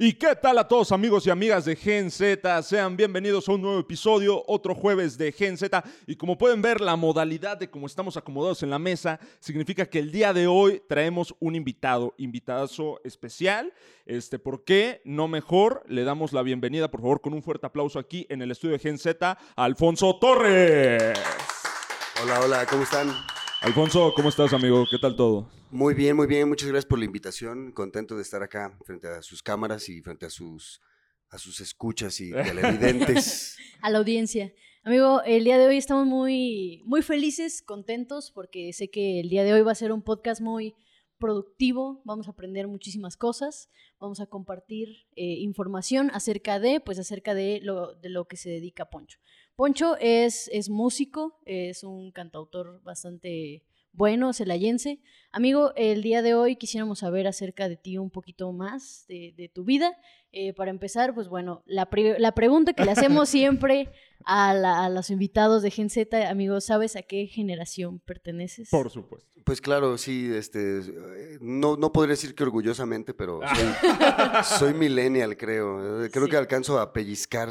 ¿Y qué tal a todos amigos y amigas de Gen Z? Sean bienvenidos a un nuevo episodio, otro jueves de Gen Z. Y como pueden ver, la modalidad de cómo estamos acomodados en la mesa significa que el día de hoy traemos un invitado, invitadazo especial. Este, ¿Por qué? No mejor, le damos la bienvenida, por favor, con un fuerte aplauso aquí en el estudio de Gen Z, Alfonso Torres. Hola, hola, ¿cómo están? Alfonso, ¿cómo estás, amigo? ¿Qué tal todo? Muy bien, muy bien. Muchas gracias por la invitación. Contento de estar acá frente a sus cámaras y frente a sus, a sus escuchas y televidentes. a la audiencia. Amigo, el día de hoy estamos muy, muy felices, contentos, porque sé que el día de hoy va a ser un podcast muy productivo, vamos a aprender muchísimas cosas, vamos a compartir eh, información acerca de, pues acerca de lo, de lo que se dedica Poncho. Poncho es, es músico, es un cantautor bastante bueno, celayense. Amigo, el día de hoy quisiéramos saber acerca de ti un poquito más, de, tu vida. Eh, para empezar, pues bueno, la, la pregunta que le hacemos siempre a, los invitados de Gen Z, amigo, ¿sabes a qué generación perteneces? Por supuesto. Pues claro, sí, este, no, no podría decir que orgullosamente, pero soy, millennial, creo. Creo que alcanzo a pellizcar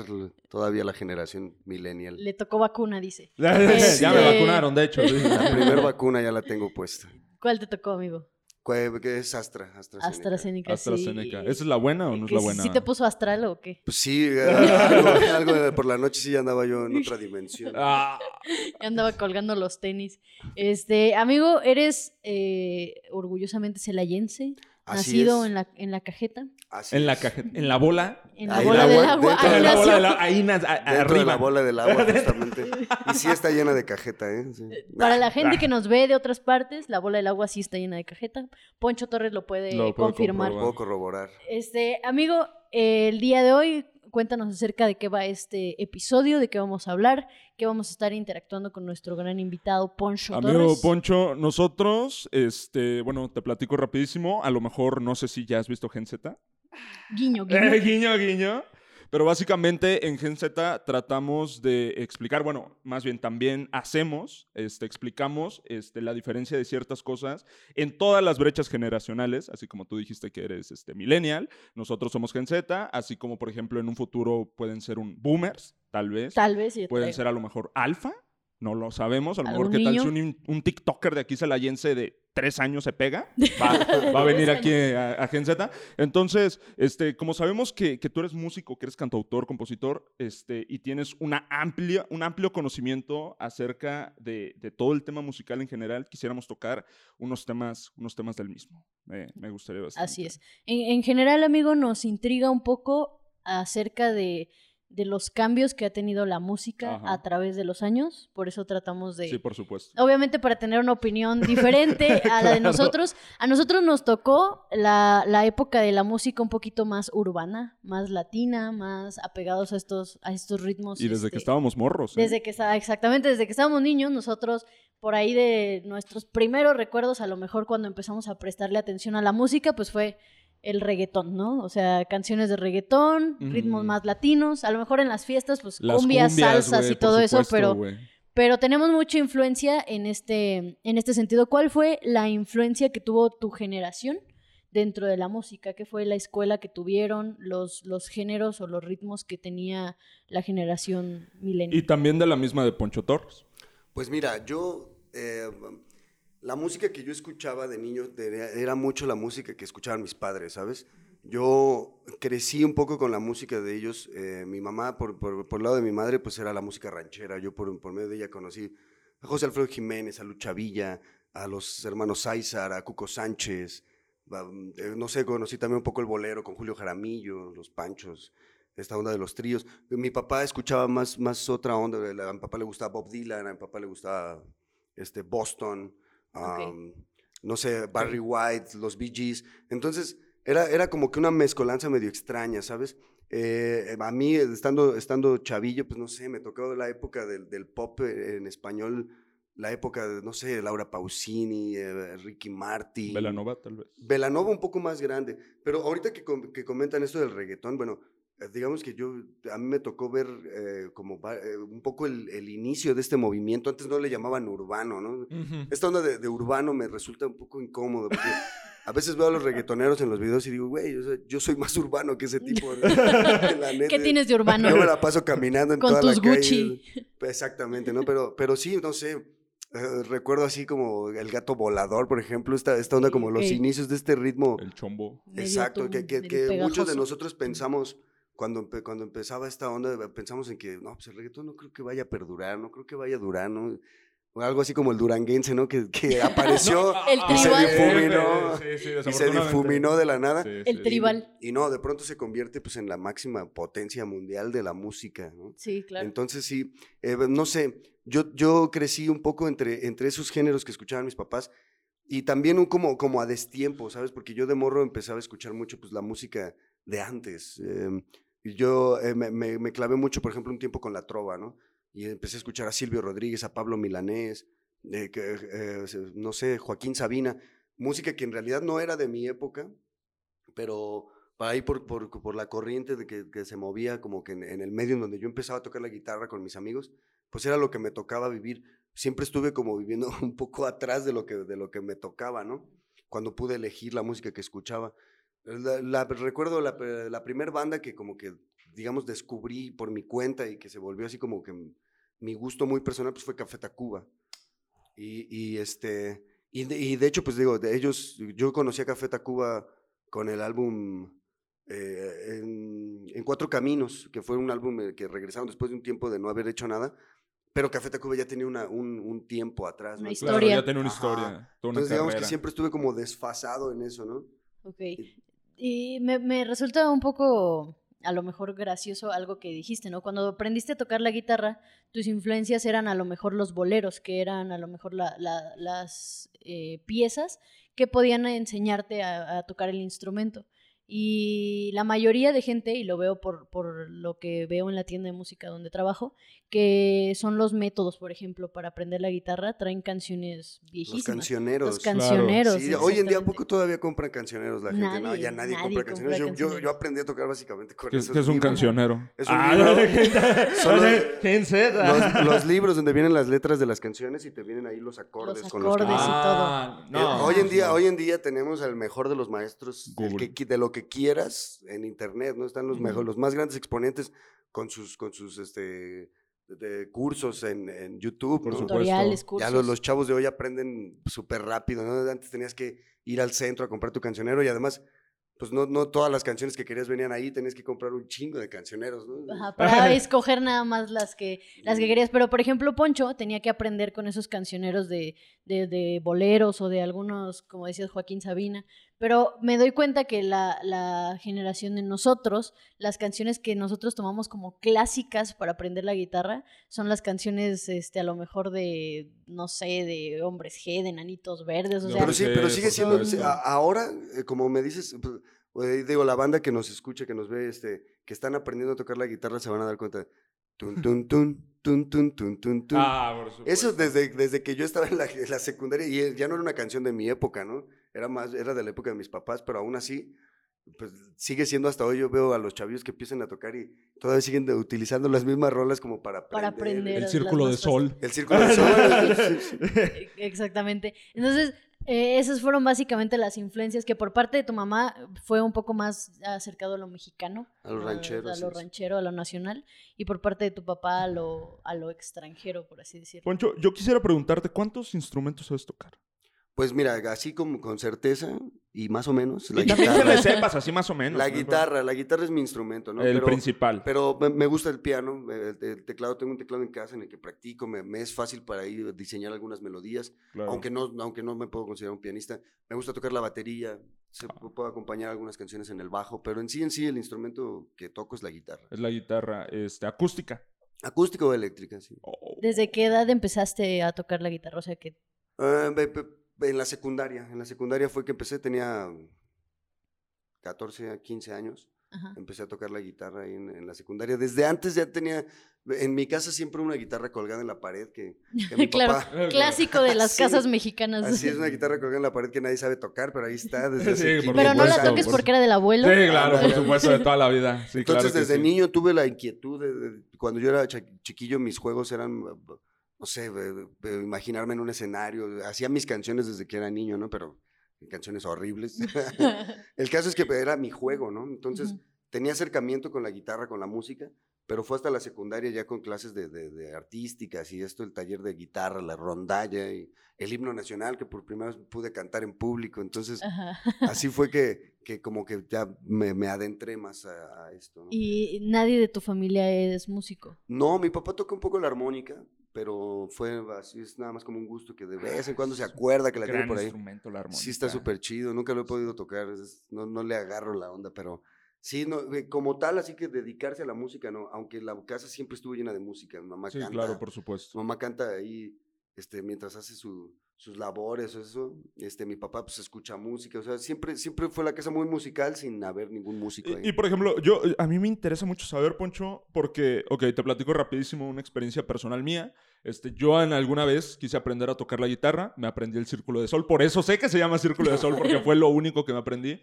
todavía la generación millennial. Le tocó vacuna, dice. ya me este, vacunaron, de hecho. La primera vacuna ya la tengo puesta. ¿Cuál te tocó, amigo? ¿Qué es Astra? AstraZeneca. AstraZeneca, ¿Esa es la buena o no es la buena? ¿Sí te puso astral o qué? Pues sí, algo, por la noche sí andaba yo en otra dimensión. Ah. andaba colgando los tenis. Este, amigo, ¿eres eh, orgullosamente celayense? Nacido en la, en la cajeta. en la cajeta, en la bola. En la bola del agua. en la bola del agua. Ahí arriba. la bola del agua, justamente. y sí está llena de cajeta, ¿eh? Para la gente que nos ve de otras partes, la bola del agua sí está llena de cajeta. Poncho Torres lo puede confirmar. Lo puedo corroborar. Este, amigo, el día de hoy cuéntanos acerca de qué va este episodio, de qué vamos a hablar, qué vamos a estar interactuando con nuestro gran invitado Poncho Amigo Poncho, nosotros, este, bueno, te platico rapidísimo, a lo mejor no sé si ya has visto Gen Z. Guiño, guiño. Eh, guiño, guiño. Pero básicamente en Gen Z tratamos de explicar, bueno, más bien también hacemos, este, explicamos este, la diferencia de ciertas cosas en todas las brechas generacionales, así como tú dijiste que eres este, millennial, nosotros somos Gen Z, así como por ejemplo en un futuro pueden ser un boomers, tal vez. Tal vez, sí. Pueden ser a lo mejor alfa, no lo sabemos. A lo mejor, ¿qué tal si un, TikToker de aquí celayense de tres años se pega? Va, a venir aquí a, a, Gen Z. Entonces, este, como sabemos que, tú eres músico, que eres cantautor, compositor, este, y tienes una amplia, un amplio conocimiento acerca de, todo el tema musical en general, quisiéramos tocar unos temas, unos temas del mismo. me gustaría bastante. Así es. en general, amigo, nos intriga un poco acerca de de los cambios que ha tenido la música a través de los años. Por eso tratamos de... Sí, por supuesto. Obviamente para tener una opinión diferente a la de nosotros. A nosotros nos tocó la, la, época de la música un poquito más urbana, más latina, más apegados a estos, a estos ritmos. Y desde que este, estábamos morros. ¿eh? Desde que exactamente, desde que estábamos niños, nosotros por ahí de nuestros primeros recuerdos, a lo mejor cuando empezamos a prestarle atención a la música, pues fue el reggaetón, ¿no? O sea, canciones de reggaetón, ritmos más latinos, a lo mejor en las fiestas, pues cumbias, salsas y todo eso, pero, pero tenemos mucha influencia en este, en este sentido. ¿Cuál fue la influencia que tuvo tu generación dentro de la música? ¿Qué fue la escuela que tuvieron, los, los géneros o los ritmos que tenía la generación milenial? Y también de la misma de Poncho Torres. Pues mira, yo... Eh, la música que yo escuchaba de niño era mucho la música que escuchaban mis padres, ¿sabes? Yo crecí un poco con la música de ellos. Eh, mi mamá, por, por, el lado de mi madre, pues era la música ranchera. Yo por, por medio de ella conocí a José Alfredo Jiménez, a Lucha Villa, a los hermanos Sáizar, a Cuco Sánchez. Eh, no sé, conocí también un poco el bolero con Julio Jaramillo, los Panchos, esta onda de los tríos. Mi papá escuchaba más, más otra onda. A mi papá le gustaba Bob Dylan, a mi papá le gustaba este, Boston no sé, Barry White, los Bee Gees. Entonces, era, era como que una mezcolanza medio extraña, ¿sabes? Eh, a mí, estando, estando chavillo, pues no sé, me tocó la época del, del pop en español, la época de, no sé, Laura Pausini, eh, Ricky Martin. Velanova, tal vez. Velanova un poco más grande. Pero ahorita que, que comentan esto del reggaetón, bueno, eh, digamos que yo, a mí me tocó ver eh, como eh, un poco el, el, inicio de este movimiento. Antes no le llamaban urbano, ¿no? Esta onda de, de, urbano me resulta un poco incómodo. Porque A veces veo a los reggaetoneros en los videos y digo, güey, yo soy más urbano que ese tipo. ¿Qué tienes de urbano? Yo me la paso caminando en Con toda tus la Gucci. Exactamente, ¿no? Pero, pero sí, no sé. Eh, recuerdo así como el gato volador, por ejemplo, esta, esta onda como los inicios de este ritmo. El chombo. Exacto, que, que, muchos de nosotros pensamos cuando, cuando empezaba esta onda, pensamos en que, no, pues el reggaetón no creo que vaya a perdurar, no creo que vaya a durar, ¿no? algo así como el duranguense, ¿no? Que, que apareció y se difuminó, y se difuminó de la nada. el tribal. Y, no, de pronto se convierte pues en la máxima potencia mundial de la música, ¿no? Sí, claro. Entonces sí, eh, no sé, yo, yo crecí un poco entre, entre esos géneros que escuchaban mis papás y también un como, como a destiempo, ¿sabes? Porque yo de morro empezaba a escuchar mucho pues la música de antes. Eh, yo eh, me, clavé mucho, por ejemplo, un tiempo con la trova, ¿no? Y empecé a escuchar a Silvio Rodríguez, a Pablo Milanés, que, eh, no sé, Joaquín Sabina, música que en realidad no era de mi época, pero para ahí por, la corriente de que, se movía como que en, en, el medio en donde yo empezaba a tocar la guitarra con mis amigos, pues era lo que me tocaba vivir. Siempre estuve como viviendo un poco atrás de lo que, de lo que me tocaba, ¿no? Cuando pude elegir la música que escuchaba. La, recuerdo la, la primera banda que como que, digamos, descubrí por mi cuenta y que se volvió así como que mi gusto muy personal, pues fue Café Tacuba. Y, y este, y de, y de, hecho, pues digo, de ellos, yo conocí a Café Tacuba con el álbum eh, en, Cuatro Caminos, que fue un álbum eh, que regresaron después de un tiempo de no haber hecho nada. Pero Café Tacuba ya tenía una, un, un, tiempo atrás. Una historia. ya tenía una historia. Entonces, digamos que siempre estuve como desfasado en eso, ¿no? Ok. Y me, me, resulta un poco, a lo mejor gracioso algo que dijiste, ¿no? Cuando aprendiste a tocar la guitarra, tus influencias eran a lo mejor los boleros, que eran a lo mejor la, la, las eh, piezas que podían enseñarte a tocar el instrumento. Y la mayoría de gente, y lo veo por, por lo que veo en la tienda de música donde trabajo, que son los métodos, por ejemplo, para aprender la guitarra, traen canciones viejísimas. Los cancioneros. Los cancioneros. Sí, hoy en día poco todavía compran cancioneros la gente. no, ya nadie, compra, cancioneros. Yo, yo, aprendí a tocar básicamente con eso. ¿Qué es un cancionero? Es un ah, los, los, libros donde vienen las letras de las canciones y te vienen ahí los acordes. Los acordes con los y todo. No, hoy, en día, hoy en día tenemos al mejor de los maestros que, de lo que quieras en internet, ¿no? Están los, mejor, los más grandes exponentes con sus, con sus este, de cursos en, en YouTube. Por Tutoriales, cursos. Ya los, los, chavos de hoy aprenden súper rápido, ¿no? Antes tenías que ir al centro a comprar tu cancionero y además pues no, no todas las canciones que querías venían ahí, tenías que comprar un chingo de cancioneros, ¿no? Ajá, para escoger nada más las que, las que querías. Pero, por ejemplo, Poncho tenía que aprender con esos cancioneros de, de, de boleros o de algunos, como decías, Joaquín Sabina. Pero me doy cuenta que la, la, generación de nosotros, las canciones que nosotros tomamos como clásicas para aprender la guitarra, son las canciones, este, a lo mejor de, no sé, de hombres G, de nanitos verdes. O sea, pero sí, pero sigue siendo, ahora, eh, como me dices, pues, digo, la banda que nos escucha, que nos ve, este, que están aprendiendo a tocar la guitarra, se van a dar cuenta. Tun, tun, tun, tun, tun, tun, tun, Ah, por supuesto. Eso desde, desde que yo estaba en la, en la secundaria, y ya no era una canción de mi época, ¿no? Era más, era de la época de mis papás, pero aún así, pues sigue siendo hasta hoy, yo veo a los chavillos que empiezan a tocar y todavía siguen utilizando las mismas rolas como para aprender. Para aprender. El círculo de sol. El círculo de sol. Exactamente. Entonces, eh, esas fueron básicamente las influencias que por parte de tu mamá fue un poco más acercado a lo mexicano. A lo ranchero. A, lo ranchero, a lo nacional. Y por parte de tu papá a lo, a lo extranjero, por así decirlo. Poncho, yo quisiera preguntarte, ¿cuántos instrumentos sabes tocar? Pues mira, así como con certeza y más o menos. La y también guitarra, que sepas, así más o menos. La guitarra, la guitarra es mi instrumento, ¿no? El principal. Pero me gusta el piano, el, teclado, tengo un teclado en casa en el que practico, me, es fácil para ir a diseñar algunas melodías, aunque, no, aunque no me puedo considerar un pianista. Me gusta tocar la batería, se, ah. puedo acompañar algunas canciones en el bajo, pero en sí, en sí, el instrumento que toco es la guitarra. Es la guitarra este, acústica. Acústica o eléctrica, sí. Oh. ¿Desde qué edad empezaste a tocar la guitarra? O sea, que... Uh, en la secundaria, en la secundaria fue que empecé, tenía 14 a 15 años. Empecé a tocar la guitarra ahí en, la secundaria. Desde antes ya tenía, en mi casa siempre una guitarra colgada en la pared que, mi claro, papá... clásico de las casas mexicanas. Así es, una guitarra colgada en la pared que nadie sabe tocar, pero ahí está desde sí, Pero no la toques porque era del abuelo. Sí, claro, por supuesto, de toda la vida. Entonces, desde niño tuve la inquietud, de, cuando yo era chiquillo, mis juegos eran no sé, imaginarme en un escenario. Hacía mis canciones desde que era niño, ¿no? Pero canciones horribles. el caso es que era mi juego, ¿no? Entonces tenía acercamiento con la guitarra, con la música, pero fue hasta la secundaria ya con clases de, de, artísticas y esto, el taller de guitarra, la rondalla y el himno nacional que por primera vez pude cantar en público. Entonces, así fue que, que, como que ya me, me adentré más a, esto. ¿Y nadie de tu familia es músico? No, mi papá toca un poco la armónica, pero fue así, es nada más como un gusto que de vez en cuando se acuerda que la tiene por ahí. instrumento, la armónica. Sí, está súper chido, nunca lo he podido tocar, no, no le agarro la onda, pero Sí, no, como tal, así que dedicarse a la música, no, aunque la casa siempre estuvo llena de música, mamá sí, claro, por supuesto. Mamá canta ahí, este, mientras hace sus labores o eso, este, mi papá pues escucha música, o sea, siempre, siempre fue la casa muy musical sin haber ningún músico ahí. Y, por ejemplo, yo, a mí me interesa mucho saber, Poncho, porque, ok, te platico rapidísimo una experiencia personal mía, este, yo en alguna vez quise aprender a tocar la guitarra, me aprendí el Círculo de Sol, por eso sé que se llama Círculo de Sol, porque fue lo único que me aprendí.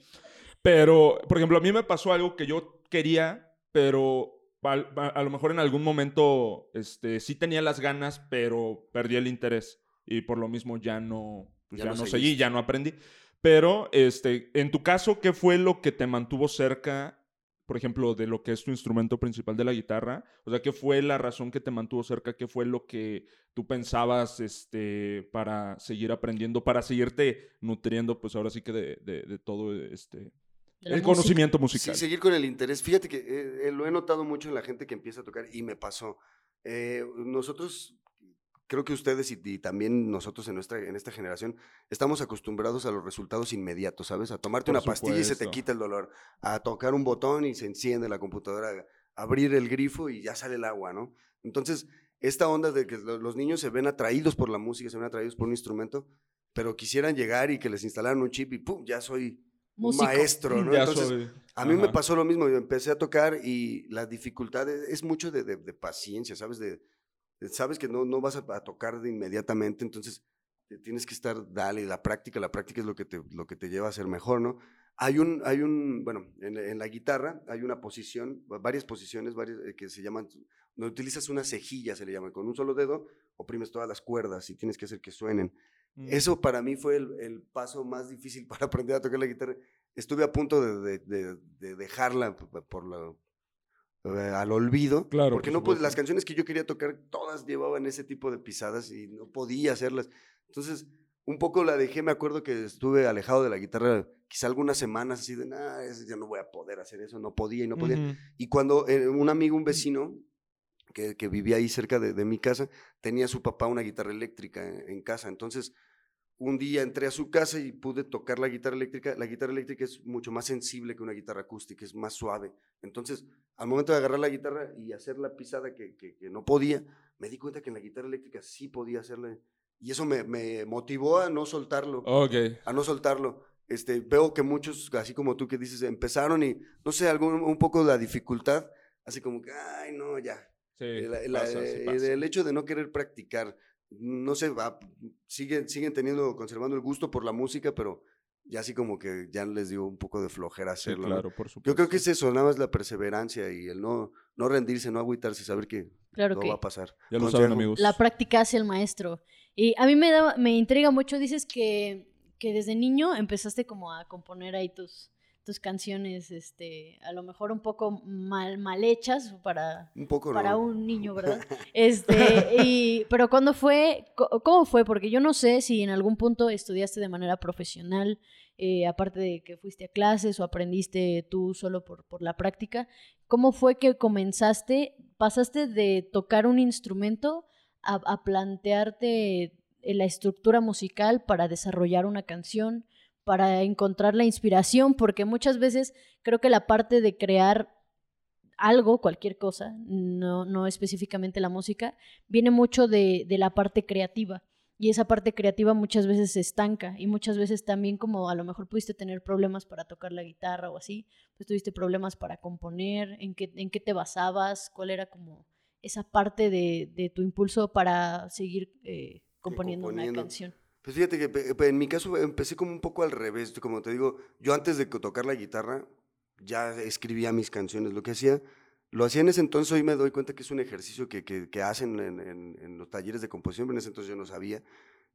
Pero, por ejemplo, a mí me pasó algo que yo quería, pero a, lo mejor en algún momento este, sí tenía las ganas, pero perdí el interés. Y por lo mismo ya no, pues ya, no, seguí, ya no aprendí. Pero, este, en tu caso, ¿qué fue lo que te mantuvo cerca, por ejemplo, de lo que es tu instrumento principal de la guitarra? O sea, ¿qué fue la razón que te mantuvo cerca? ¿Qué fue lo que tú pensabas este, para seguir aprendiendo, para seguirte nutriendo, pues ahora sí que de, de todo este, el conocimiento musical. Sí, seguir con el interés. Fíjate que eh, eh, lo he notado mucho en la gente que empieza a tocar y me pasó. Eh, nosotros, creo que ustedes y, también nosotros en, nuestra, en esta generación, estamos acostumbrados a los resultados inmediatos, ¿sabes? A tomarte una pastilla y se te quita el dolor. A tocar un botón y se enciende la computadora. A abrir el grifo y ya sale el agua, ¿no? Entonces, esta onda de que los niños se ven atraídos por la música, se ven atraídos por un instrumento, pero quisieran llegar y que les instalaran un chip y ¡pum! Ya soy maestro, ¿no? Entonces, a mí me pasó lo mismo, yo empecé a tocar y la dificultad es, mucho de, de, paciencia, ¿sabes? De, sabes que no, no vas a, tocar de inmediatamente, entonces tienes que estar, dale, la práctica, la práctica es lo que te, lo que te lleva a ser mejor, ¿no? Hay un, hay un bueno, en, la guitarra hay una posición, varias posiciones varias, eh, que se llaman, no utilizas una cejilla, se le llama, con un solo dedo oprimes todas las cuerdas y tienes que hacer que suenen. Mm. Eso para mí fue el, paso más difícil para aprender a tocar la guitarra. Estuve a punto de, de, dejarla por la, al olvido. Claro. Porque no las canciones que yo quería tocar, todas llevaban ese tipo de pisadas y no podía hacerlas. Entonces, un poco la dejé. Me acuerdo que estuve alejado de la guitarra quizá algunas semanas así de, nada, ya no voy a poder hacer eso. No podía y no podía. Y cuando eh, un amigo, un vecino, que, vivía ahí cerca de, mi casa, tenía su papá una guitarra eléctrica en, casa. Entonces, un día entré a su casa y pude tocar la guitarra eléctrica. La guitarra eléctrica es mucho más sensible que una guitarra acústica, es más suave. Entonces, al momento de agarrar la guitarra y hacer la pisada que, no podía, me di cuenta que en la guitarra eléctrica sí podía hacerla. Y eso me, motivó a no soltarlo. Okay. A no soltarlo. Este, veo que muchos, así como tú que dices, empezaron y, no sé, algún, un poco la dificultad, así como que, ay, no, ya, Sí, el hecho de no querer practicar, no sé, va, siguen, siguen teniendo, conservando el gusto por la música, pero ya así como que ya les dio un poco de flojera hacerlo. claro, por supuesto. Yo creo que es eso, nada más la perseverancia y el no, no rendirse, no agüitarse, saber que claro todo va a pasar. Ya lo saben, amigos. La práctica hace el maestro. Y a mí me, da, me intriga mucho, dices que, que desde niño empezaste como a componer ahí tus, tus canciones, este, a lo mejor un poco mal, mal hechas para, un, poco para un niño, ¿verdad? Este, y, pero ¿cuándo fue? ¿Cómo fue? Porque yo no sé si en algún punto estudiaste de manera profesional, eh, aparte de que fuiste a clases o aprendiste tú solo por, por la práctica. ¿Cómo fue que comenzaste, pasaste de tocar un instrumento a, a plantearte la estructura musical para desarrollar una canción? Para encontrar la inspiración, porque muchas veces creo que la parte de crear algo, cualquier cosa, no, no específicamente la música, viene mucho de, de, la parte creativa. Y esa parte creativa muchas veces se estanca y muchas veces también como a lo mejor pudiste tener problemas para tocar la guitarra o así, pues tuviste problemas para componer, en qué, en qué te basabas, cuál era como esa parte de, de tu impulso para seguir eh, componiendo, componiendo una canción. Pues fíjate que en mi caso empecé como un poco al revés, como te digo, yo antes de tocar la guitarra ya escribía mis canciones, lo que hacía, lo hacía en ese entonces, hoy me doy cuenta que es un ejercicio que, que, hacen en, en, los talleres de composición, en ese entonces yo no sabía.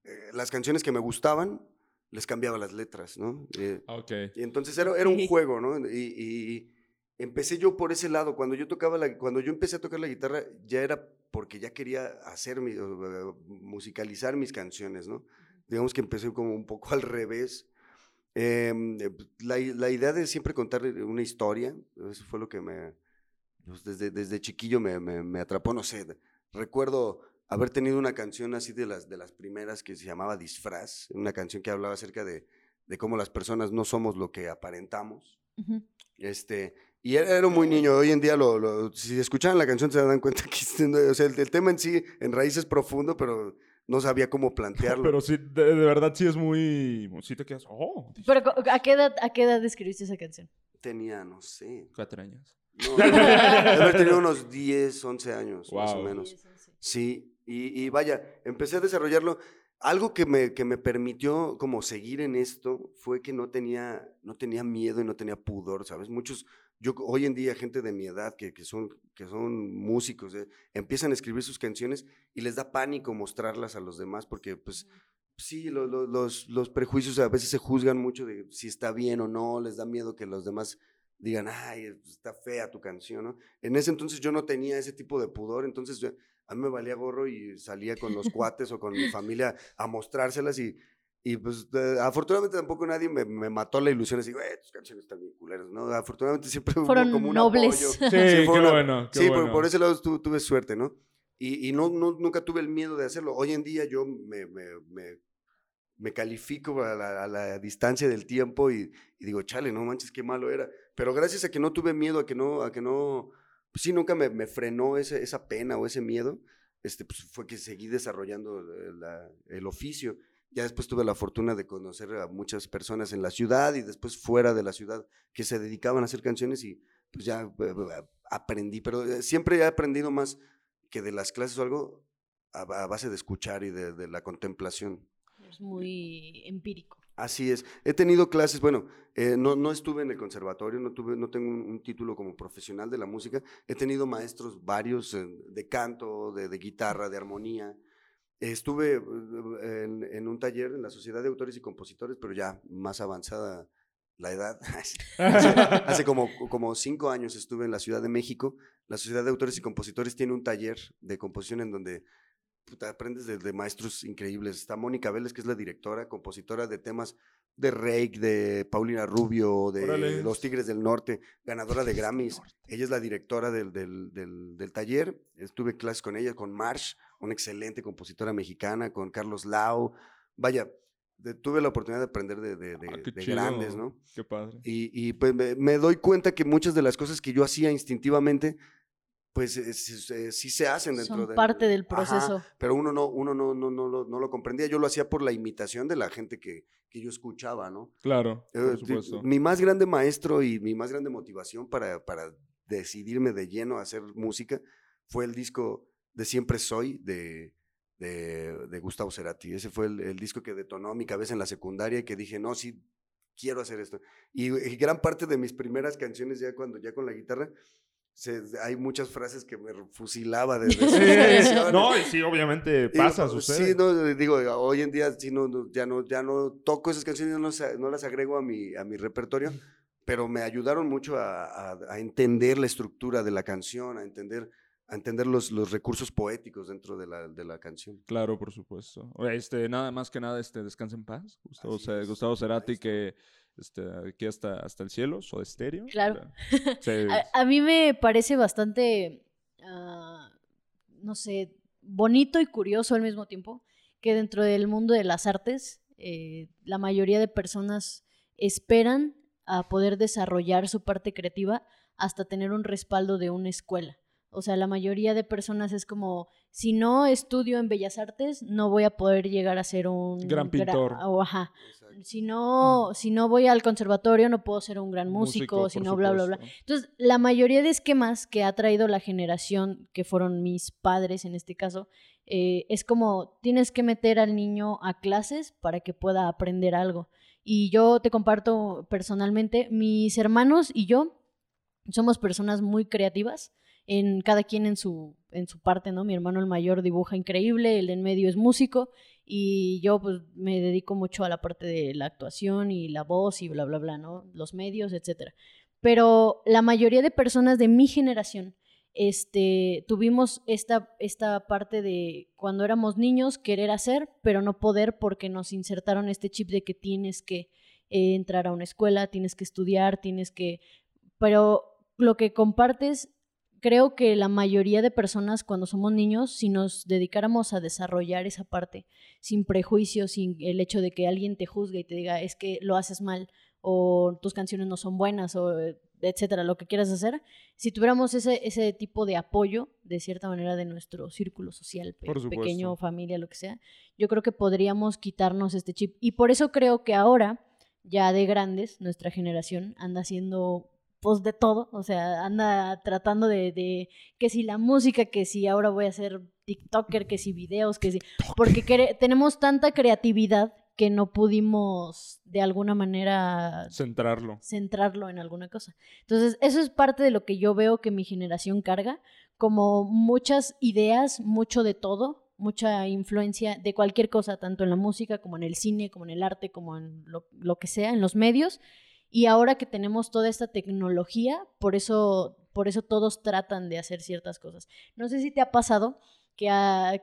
Eh, las canciones que me gustaban, les cambiaba las letras, ¿no? Eh, ok. Y entonces era, era un juego, ¿no? Y, empecé yo por ese lado. Cuando yo tocaba la, cuando yo empecé a tocar la guitarra, ya era porque ya quería hacer mi, musicalizar mis canciones, ¿no? Digamos que empecé como un poco al revés. Em, la, la, idea de siempre contar una historia, eso fue lo que me, pues, desde, desde chiquillo me, me, me atrapó, no sé, recuerdo haber tenido una canción así de las, de las primeras que se llamaba Disfraz, una canción que hablaba acerca de, de cómo las personas no somos lo que aparentamos. este, y era, muy niño, hoy en día lo, si escuchaban la canción se dan cuenta que o sea, el, tema en sí en raíz es profundo, pero no sabía cómo plantearlo. Pero sí, de, verdad sí es muy... Sí te quedas... Oh, pero ¿a qué, edad, ¿a qué edad escribiste esa canción? Tenía, no sé. Cuatro años. No, haber tenido unos 10, 11 años, más o menos. Sí, y, vaya, empecé a desarrollarlo. Algo que me, que me permitió como seguir en esto fue que no tenía, no tenía miedo y no tenía pudor, ¿sabes? Muchos, yo hoy en día gente de mi edad que, que son, que son músicos, eh, empiezan a escribir sus canciones y les da pánico mostrarlas a los demás porque pues sí, los, los prejuicios a veces se juzgan mucho de si está bien o no, les da miedo que los demás digan, ay, está fea tu canción, ¿no? En ese entonces yo no tenía ese tipo de pudor, entonces a mí me valía gorro y salía con los cuates o con mi familia a mostrárselas y, y pues afortunadamente tampoco nadie me, me, mató la ilusión así, güey, tus canciones están bien culeras, ¿no? Afortunadamente siempre fueron como un nobles. Sí, qué bueno. sí, Por, ese lado tuve, suerte, ¿no? Y, y no, no, nunca tuve el miedo de hacerlo. Hoy en día yo me, me, me, me califico a la, a la, distancia del tiempo y, y, digo, chale, no manches, qué malo era. Pero gracias a que no tuve miedo, a que no, a que no pues sí, nunca me, me frenó ese, esa pena o ese miedo, este, pues fue que seguí desarrollando el oficio. Ya después tuve la fortuna de conocer a muchas personas en la ciudad y después fuera de la ciudad que se dedicaban a hacer canciones y pues ya eh, eh, aprendí, pero eh, siempre he aprendido más que de las clases o algo a, base de escuchar y de, de la contemplación. Es muy empírico. Así es. He tenido clases, bueno, eh, no, no, estuve en el conservatorio, no, tuve, no tengo un, título como profesional de la música. He tenido maestros varios eh, de canto, de, guitarra, de armonía. Estuve eh, en, un taller en la Sociedad de Autores y Compositores, pero ya más avanzada la edad. hace, como, como cinco años estuve en la Ciudad de México. La Sociedad de Autores y Compositores tiene un taller de composición en donde aprendes de, maestros increíbles. Está Mónica Vélez, que es la directora, compositora de temas de Rake, de Paulina Rubio, de Los Tigres del Norte, ganadora de Grammys. Ella es la directora del, del, taller. Estuve clases con ella, con Marsh, una excelente compositora mexicana, con Carlos Lau. Vaya, tuve la oportunidad de aprender de, de, ah, grandes, ¿no? Qué padre. Y, pues me, doy cuenta que muchas de las cosas que yo hacía instintivamente pues eh, sí, se hacen dentro Son parte del proceso. pero uno no, uno no, no, no, lo, no lo comprendía. Yo lo hacía por la imitación de la gente que, que yo escuchaba, ¿no? Claro, por eh, supuesto. Mi más grande maestro y mi más grande motivación para, para decidirme de lleno a hacer música fue el disco de Siempre Soy de, de, Gustavo Cerati. Ese fue el, disco que detonó mi cabeza en la secundaria y que dije, no, sí, quiero hacer esto. Y, y, gran parte de mis primeras canciones ya cuando ya con la guitarra hay muchas frases que me fusilaba desde sí, No, y sí, obviamente pasa, sucede. Sí, no, digo, hoy en día sí, no, ya, no, ya no toco esas canciones, no, no las agrego a mi, a mi repertorio, pero me ayudaron mucho a, a, entender la estructura de la canción, a entender, a entender los, los recursos poéticos dentro de la, de la canción. Claro, por supuesto. Este, nada más que nada, este, descansa en paz. Gustavo, Gustavo Cerati, que este, aquí hasta, hasta el cielo, o estéreo. Claro. a, mí me parece bastante, ah, no sé, bonito y curioso al mismo tiempo que dentro del mundo de las artes eh, la mayoría de personas esperan a poder desarrollar su parte creativa hasta tener un respaldo de una escuela. O sea, la mayoría de personas es como, si no estudio en Bellas Artes, no voy a poder llegar a ser un gran pintor. o, ajá si no, si no voy al conservatorio no puedo ser un gran músico, si no, bla, bla, bla. Entonces, la mayoría de esquemas que ha traído la generación, que fueron mis padres en este caso, eh, es como tienes que meter al niño a clases para que pueda aprender algo. Y yo te comparto personalmente, mis hermanos y yo somos personas muy creativas, en cada quien en su, en su parte, ¿no? Mi hermano el mayor dibuja increíble, el en medio es músico y yo pues me dedico mucho a la parte de la actuación y la voz y bla, bla, bla, ¿no? Los medios, etcétera. Pero la mayoría de personas de mi generación, este, tuvimos esta, esta parte de cuando éramos niños querer hacer, pero no poder porque nos insertaron este chip de que tienes que eh, entrar a una escuela, tienes que estudiar, tienes que... Pero lo que compartes creo que la mayoría de personas cuando somos niños, si nos dedicáramos a desarrollar esa parte, sin prejuicios, sin el hecho de que alguien te juzgue y te diga es que lo haces mal o tus canciones no son buenas o etcétera, lo que quieras hacer, si tuviéramos ese, ese tipo de apoyo, de cierta manera, de nuestro círculo social, pequeño, familia, lo que sea, yo creo que podríamos quitarnos este chip. Y por eso creo que ahora, ya de grandes, nuestra generación anda haciendo pues de todo, o sea, anda tratando de, de, que si la música, que si ahora voy a hacer TikToker, que si videos, que si, porque tenemos tanta creatividad que no pudimos de alguna manera centrarlo. centrarlo en alguna cosa. Entonces, eso es parte de lo que yo veo que mi generación carga, como muchas ideas, mucho de todo, mucha influencia de cualquier cosa, tanto en la música como en el cine, como en el arte, como en lo, lo que sea, en los medios y ahora que tenemos toda esta tecnología, por eso, por eso todos tratan de hacer ciertas cosas. No sé si te ha pasado que,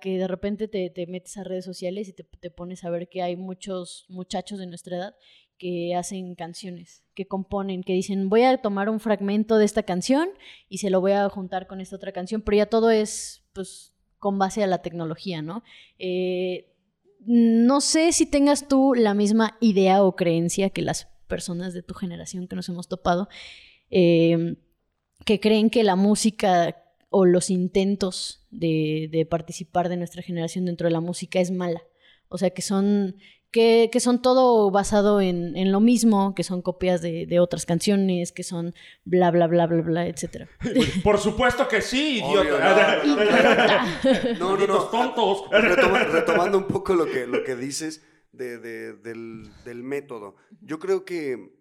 que de repente te, te, metes a redes sociales y te, te, pones a ver que hay muchos muchachos de nuestra edad que hacen canciones, que componen, que dicen, voy a tomar un fragmento de esta canción y se lo voy a juntar con esta otra canción, pero ya todo es, pues, con base a la tecnología, ¿no? Eh, no sé si tengas tú la misma idea o creencia que las personas de tu generación que nos hemos topado, em, que creen que la música o los intentos de, participar de nuestra generación dentro de la música es mala. O sea, que son, que, son todo basado en, lo mismo, que son copias de, otras canciones, que son bla, bla, bla, bla, bla, etc. Por supuesto que sí, idiota. no, no, no. Tontos. retomando un poco lo que, lo que dices del, método. Yo creo que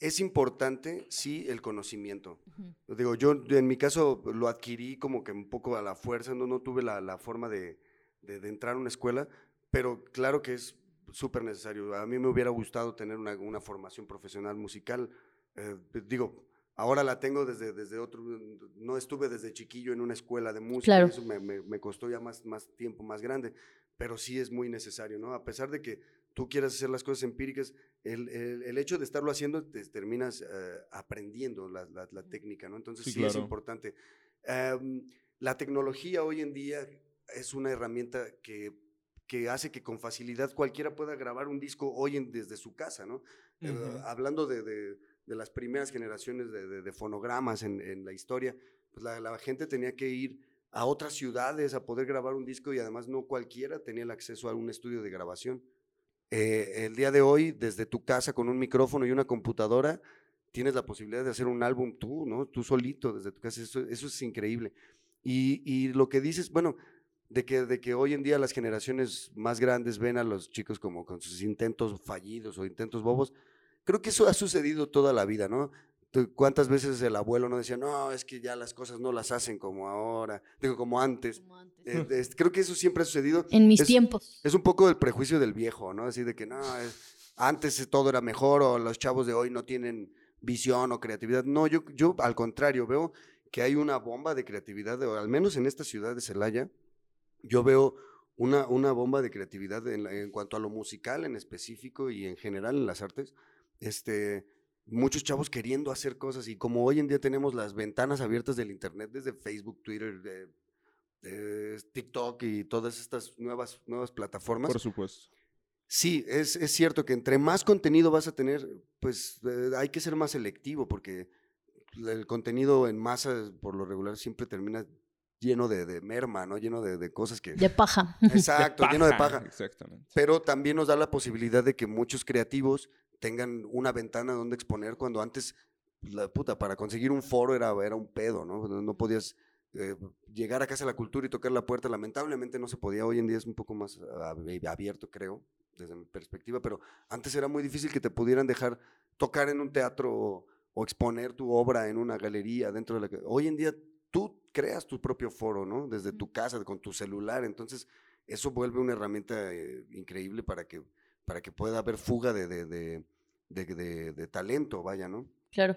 es importante, sí, el conocimiento. Digo, yo en mi caso lo adquirí como que un poco a la fuerza, no, no tuve la, forma de, entrar a una escuela, pero claro que es súper necesario. A mí me hubiera gustado tener una, formación profesional musical. Eh, digo, ahora la tengo desde, desde otro, no estuve desde chiquillo en una escuela de música, eso me, me, costó ya más, más tiempo, más grande, pero sí es muy necesario, ¿no? A pesar de que tú quieras hacer las cosas empíricas, el, el, hecho de estarlo haciendo, te terminas eh, aprendiendo la, la, técnica, ¿no? Entonces sí, es importante. Em, la tecnología hoy en día es una herramienta que, que, hace que con facilidad cualquiera pueda grabar un disco hoy en, desde su casa, ¿no? Eh, hablando de, de, de, las primeras generaciones de, fonogramas en, en, la historia, pues la, la gente tenía que ir a otras ciudades a poder grabar un disco y además no cualquiera tenía el acceso a un estudio de grabación. Eh, el día de hoy, desde tu casa con un micrófono y una computadora, tienes la posibilidad de hacer un álbum tú, ¿no? Tú solito desde tu casa, eso, es increíble. Y, y, lo que dices, bueno, de que, de que hoy en día las generaciones más grandes ven a los chicos como con sus intentos fallidos o intentos bobos, creo que eso ha sucedido toda la vida, ¿no? ¿Cuántas veces el abuelo no decía, no, es que ya las cosas no las hacen como ahora, digo, como antes? Eh, creo que eso siempre ha sucedido. En mis tiempos. Es un poco el prejuicio del viejo, ¿no? Así de que, no, antes todo era mejor o los chavos de hoy no tienen visión o creatividad. No, yo, yo al contrario, veo que hay una bomba de creatividad, o al menos en esta ciudad de Celaya, yo veo una, una bomba de creatividad en, en cuanto a lo musical en específico y en general en las artes. Este muchos chavos queriendo hacer cosas y como hoy en día tenemos las ventanas abiertas del internet desde Facebook, Twitter, TikTok y todas estas nuevas, nuevas plataformas. Por supuesto. Sí, es, es cierto que entre más contenido vas a tener, pues eh, hay que ser más selectivo porque el contenido en masa por lo regular siempre termina lleno de, de merma, ¿no? Lleno de, de, cosas que... De paja. Exacto, lleno de paja. Exactamente. Pero también nos da la posibilidad de que muchos creativos tengan una ventana donde exponer cuando antes, la puta, para conseguir un foro era, era un pedo, ¿no? No podías eh, llegar a Casa de la Cultura y tocar la puerta. Lamentablemente no se podía. Hoy en día es un poco más abierto, creo, desde mi perspectiva, pero antes era muy difícil que te pudieran dejar tocar en un teatro o, exponer tu obra en una galería dentro de la... Hoy en día tú creas tu propio foro, ¿no? Desde tu casa, con tu celular. Entonces, eso vuelve una herramienta eh, increíble para que, para que pueda haber fuga de, de, de, talento, vaya, ¿no? Claro.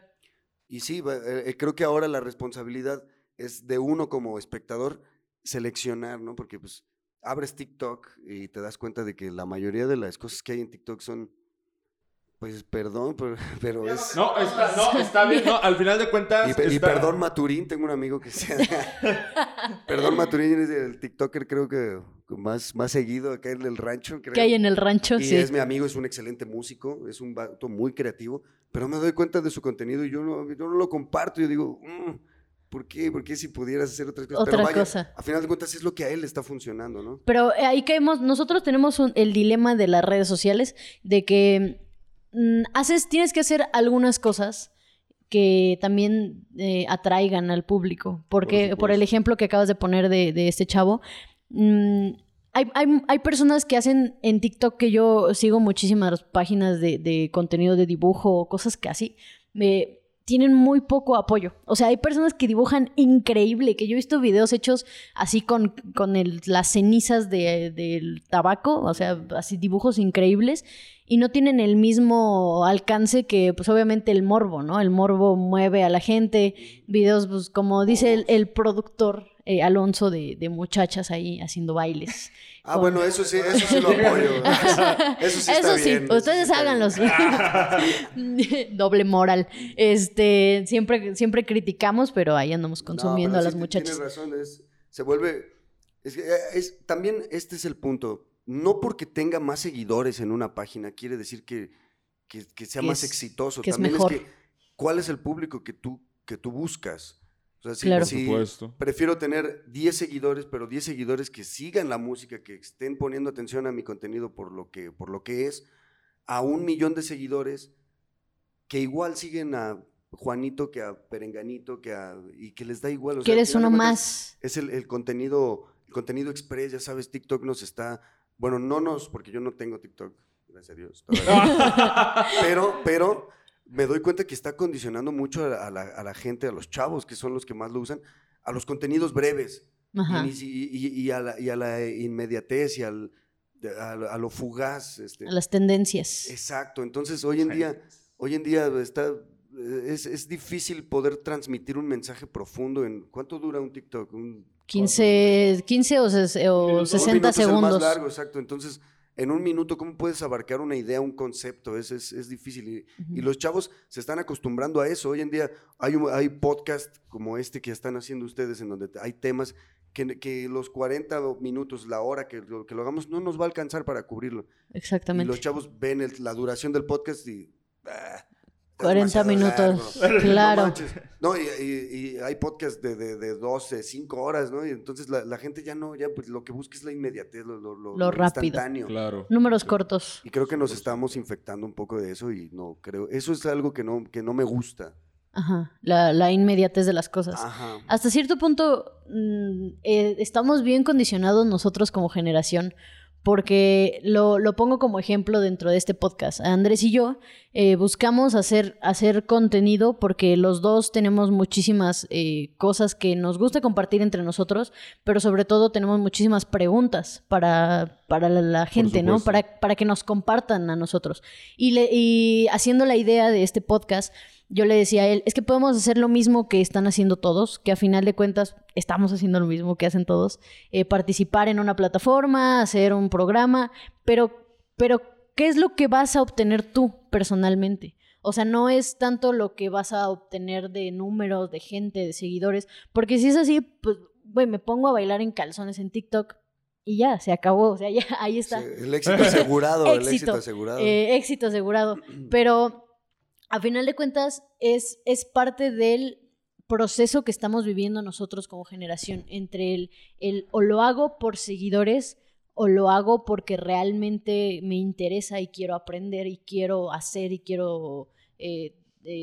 Y sí, eh, eh, creo que ahora la responsabilidad es de uno como espectador seleccionar, ¿no? Porque pues abres TikTok y te das cuenta de que la mayoría de las cosas que hay en TikTok son pues perdón, pero, es... No, está, no, está bien, no, al final de cuentas... Y, perdón Maturín, tengo un amigo que sea... perdón Maturín es el TikToker creo que más, más seguido acá en el rancho. Que hay en el rancho, y sí. es mi amigo, es un excelente músico, es un vato muy creativo, pero me doy cuenta de su contenido y yo no, yo no lo comparto, yo digo... Mm, ¿Por qué? ¿Por qué si pudieras hacer otra cosa? Otra cosa. A final de cuentas es lo que a él le está funcionando, ¿no? Pero eh, ahí caemos, nosotros tenemos el dilema de las redes sociales de que Mm, haces, tienes que hacer algunas cosas que también eh, atraigan al público. Porque, por, el ejemplo que acabas de poner de, este chavo, mm, hay, personas que hacen en TikTok que yo sigo muchísimas páginas de, de contenido de dibujo o cosas que así. Me, tienen muy poco apoyo. O sea, hay personas que dibujan increíble, que yo he visto videos hechos así con, con las cenizas del tabaco, o sea, así dibujos increíbles, y no tienen el mismo alcance que, pues obviamente, el morbo, ¿no? El morbo mueve a la gente, videos, pues como dice el, productor eh, Alonso, de, de muchachas ahí haciendo bailes. Ah, bueno, eso sí, eso sí lo apoyo. Eso, sí, está sí ustedes háganlo. Doble moral. Este, siempre, siempre criticamos, pero ahí andamos consumiendo a las muchachas. Tienes razón, se vuelve. Es, también este es el punto. No porque tenga más seguidores en una página quiere decir que, que, sea más exitoso. Que también es, mejor. es que, ¿cuál es el público que tú, que tú buscas? O sea, prefiero tener 10 seguidores, pero 10 seguidores que sigan la música, que estén poniendo atención a mi contenido por lo que, por lo que es, a un millón de seguidores que igual siguen a Juanito que a Perenganito que a, y que les da igual. O que eres uno más. Es el, contenido, el contenido express, ya sabes, TikTok nos está, bueno, no nos, porque yo no tengo TikTok, gracias a Dios. pero, pero me doy cuenta que está condicionando mucho a, la, gente, a los chavos, que son los que más lo usan, a los contenidos breves. Y, a la, inmediatez y al, a, lo fugaz. Este. A las tendencias. Exacto. Entonces, hoy en día, hoy en día está, es, difícil poder transmitir un mensaje profundo en... ¿Cuánto dura un TikTok? Un, 15, 15 o, o 60 segundos. más largo, exacto. Entonces en un minuto, ¿cómo puedes abarcar una idea, un concepto? Es, es, difícil. Y, los chavos se están acostumbrando a eso. Hoy en día hay, hay podcast como este que están haciendo ustedes, en donde hay temas que, que los 40 minutos, la hora que lo, que lo hagamos, no nos va a alcanzar para cubrirlo. Exactamente. Y los chavos ven la duración del podcast y... Ah, 40 minutos, claro. No, y, hay podcasts de, de, de, 12, 5 horas, ¿no? Y entonces la, gente ya no, ya pues lo que busca es la inmediatez, lo, lo, lo, rápido. Instantáneo. Claro. Números cortos. Y creo que nos estamos infectando un poco de eso y no creo, eso es algo que no, que no me gusta. Ajá, la, la inmediatez de las cosas. Ajá. Hasta cierto punto mm, eh, estamos bien condicionados nosotros como generación porque lo, lo, pongo como ejemplo dentro de este podcast. Andrés y yo eh, buscamos hacer, hacer contenido porque los dos tenemos muchísimas eh, cosas que nos gusta compartir entre nosotros, pero sobre todo tenemos muchísimas preguntas para, para la, gente, ¿no? Para, para que nos compartan a nosotros. Y, le, y haciendo la idea de este podcast, yo le decía a él, es que podemos hacer lo mismo que están haciendo todos, que a final de cuentas estamos haciendo lo mismo que hacen todos, eh, participar en una plataforma, hacer un programa, pero, pero, ¿qué es lo que vas a obtener tú personalmente? O sea, no es tanto lo que vas a obtener de números, de gente, de seguidores, porque si es así, pues, güey, me pongo a bailar en calzones en TikTok, y ya, se acabó, o sea, ya ahí está. el éxito asegurado, el éxito asegurado. Eh, éxito asegurado. Pero a final de cuentas es, es parte del proceso que estamos viviendo nosotros como generación, entre el, el o lo hago por seguidores o lo hago porque realmente me interesa y quiero aprender y quiero hacer y quiero eh,